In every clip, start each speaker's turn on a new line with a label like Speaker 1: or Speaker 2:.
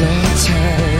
Speaker 1: My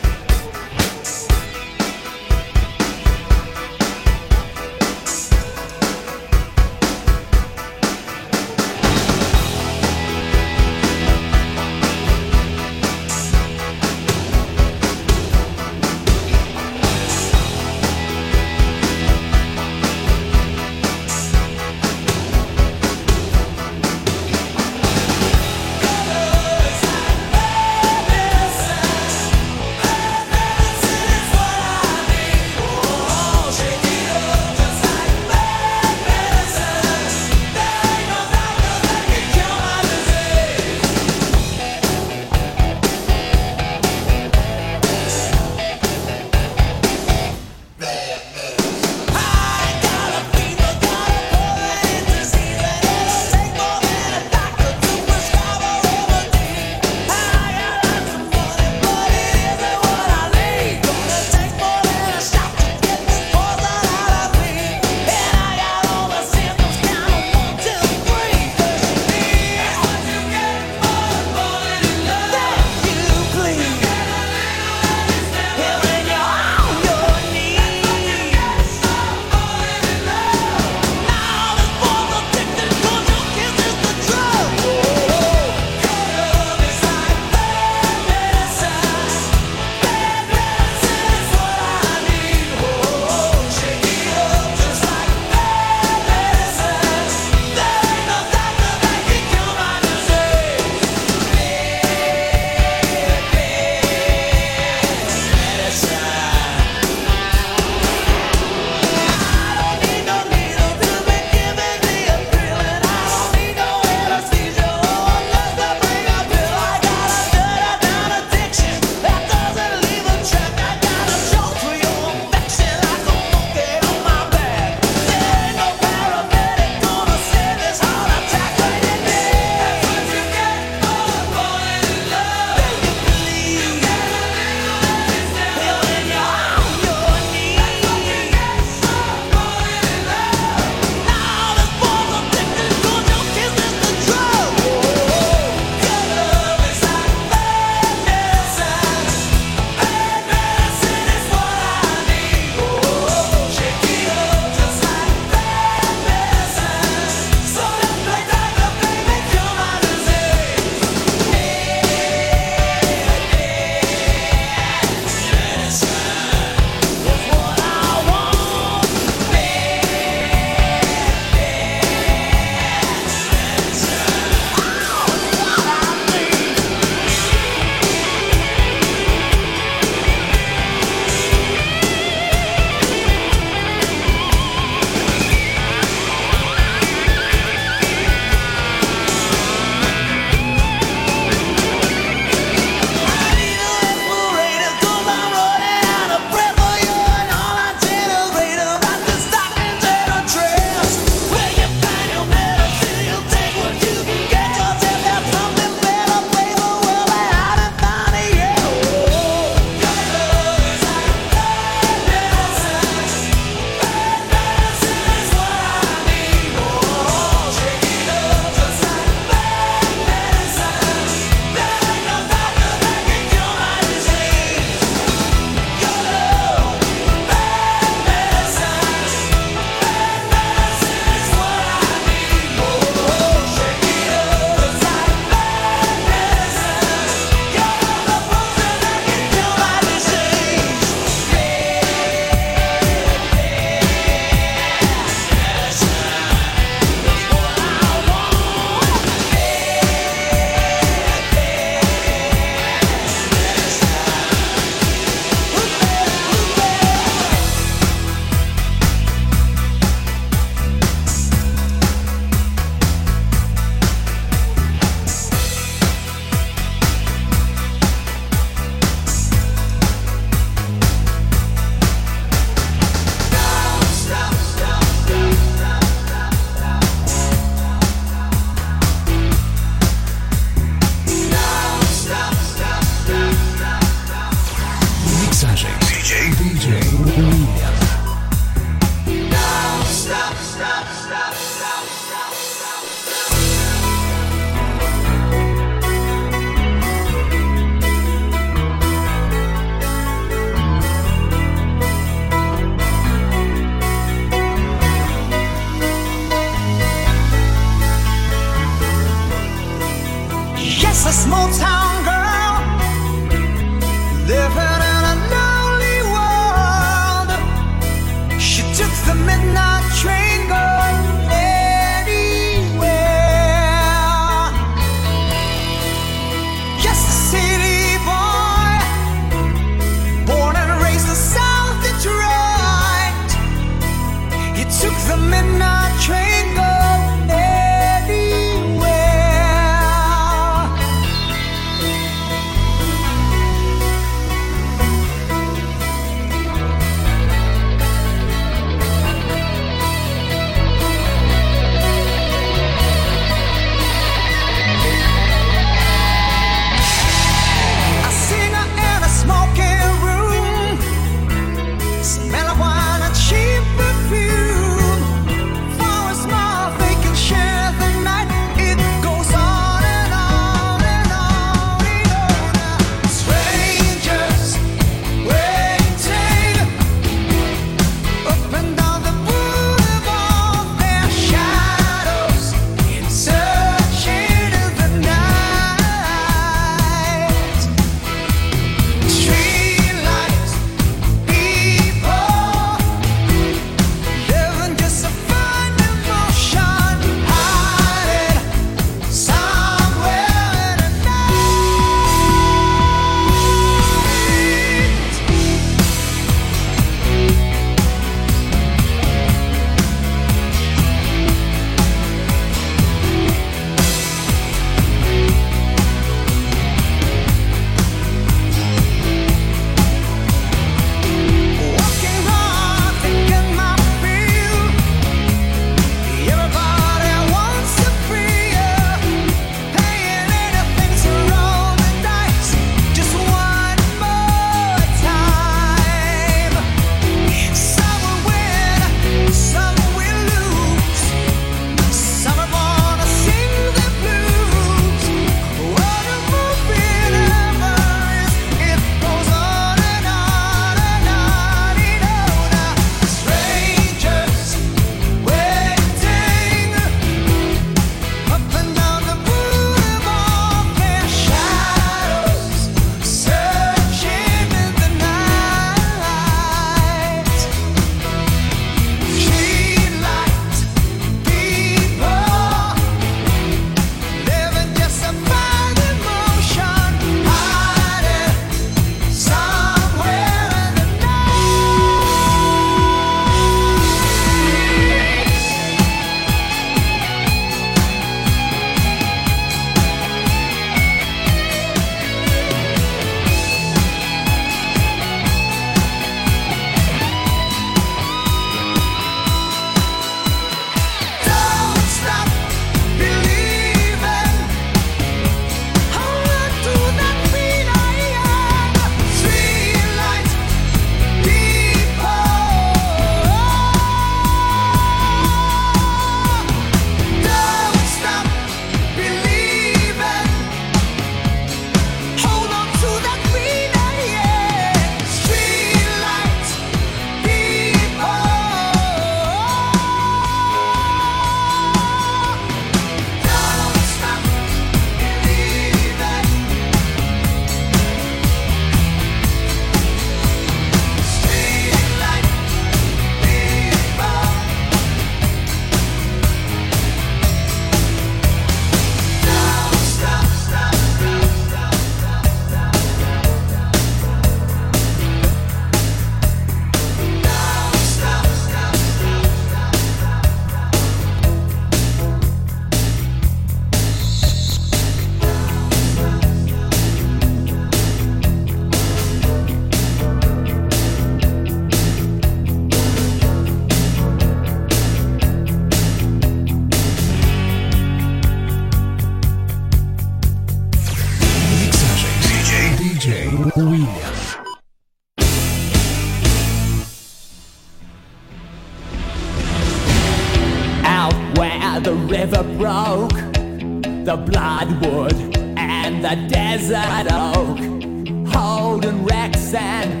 Speaker 1: holding wrecks and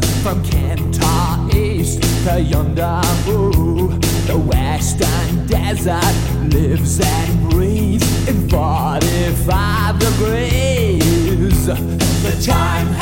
Speaker 1: from Kintore East to Yuendumu. The western desert lives and breathes in 45 degrees. The time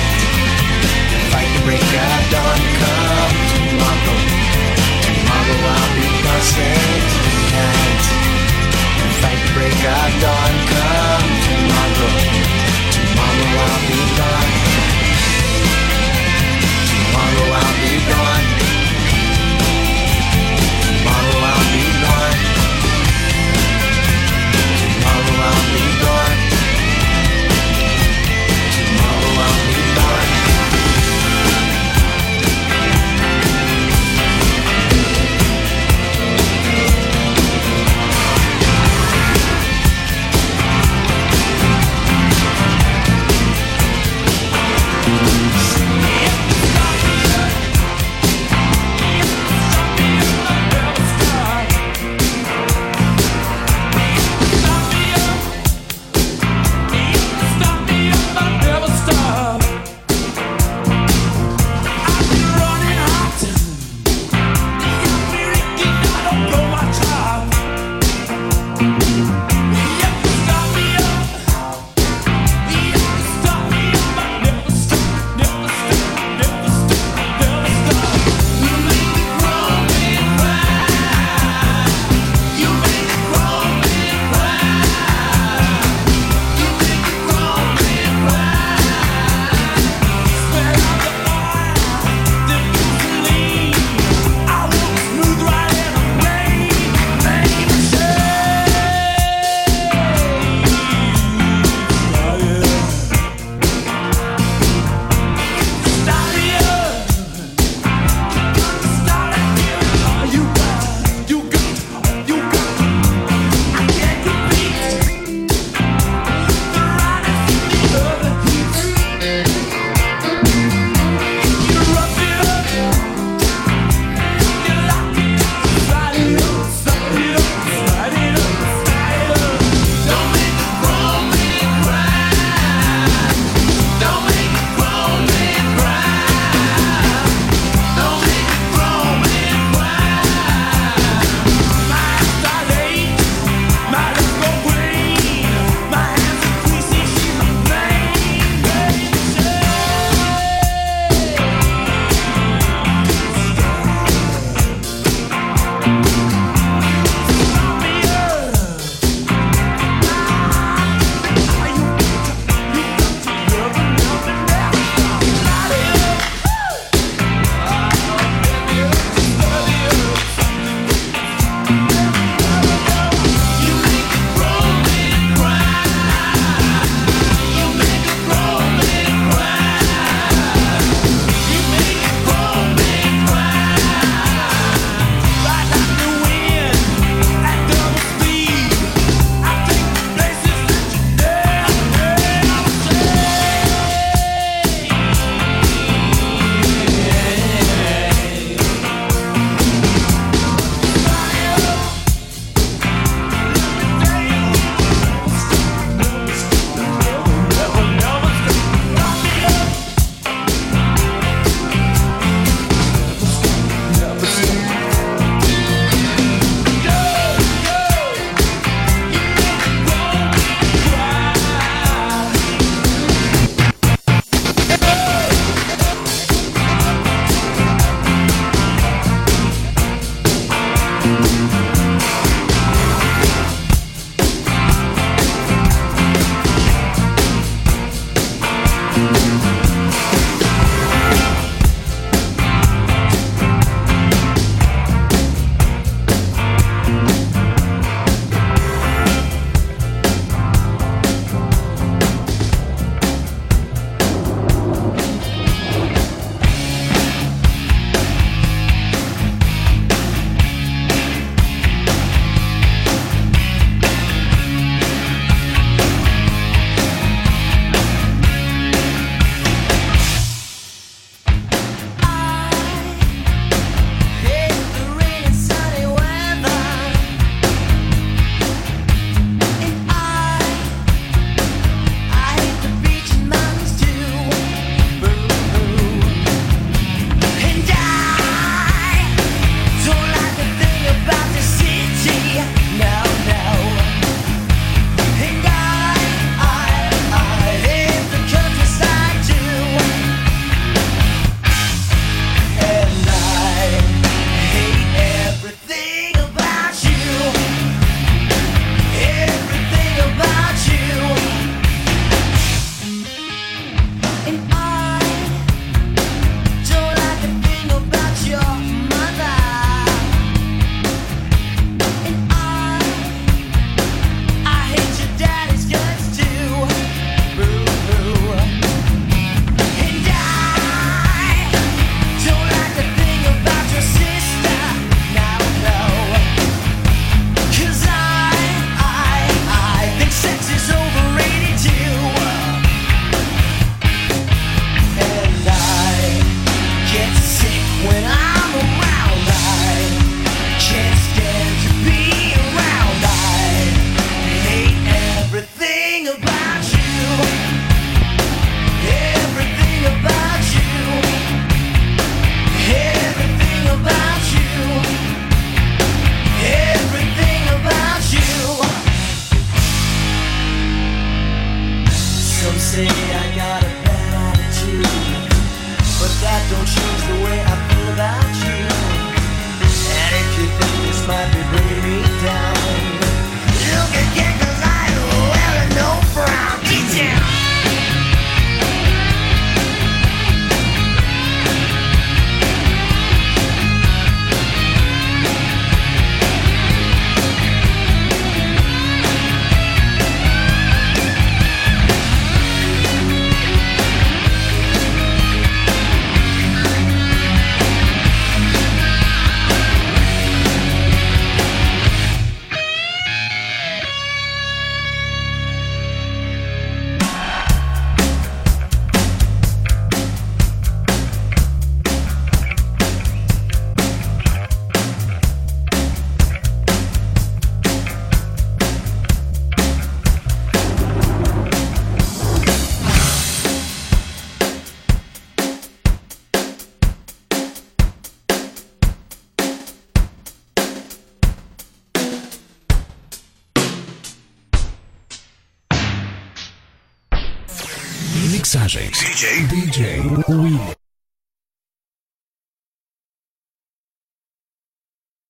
Speaker 2: Fight the break Don't come tomorrow. Tomorrow I'll be busted tonight. Fight the break Don't come tomorrow. Tomorrow I'll be gone. Tomorrow I'll be gone. Tomorrow I'll be gone. Tomorrow I'll be gone.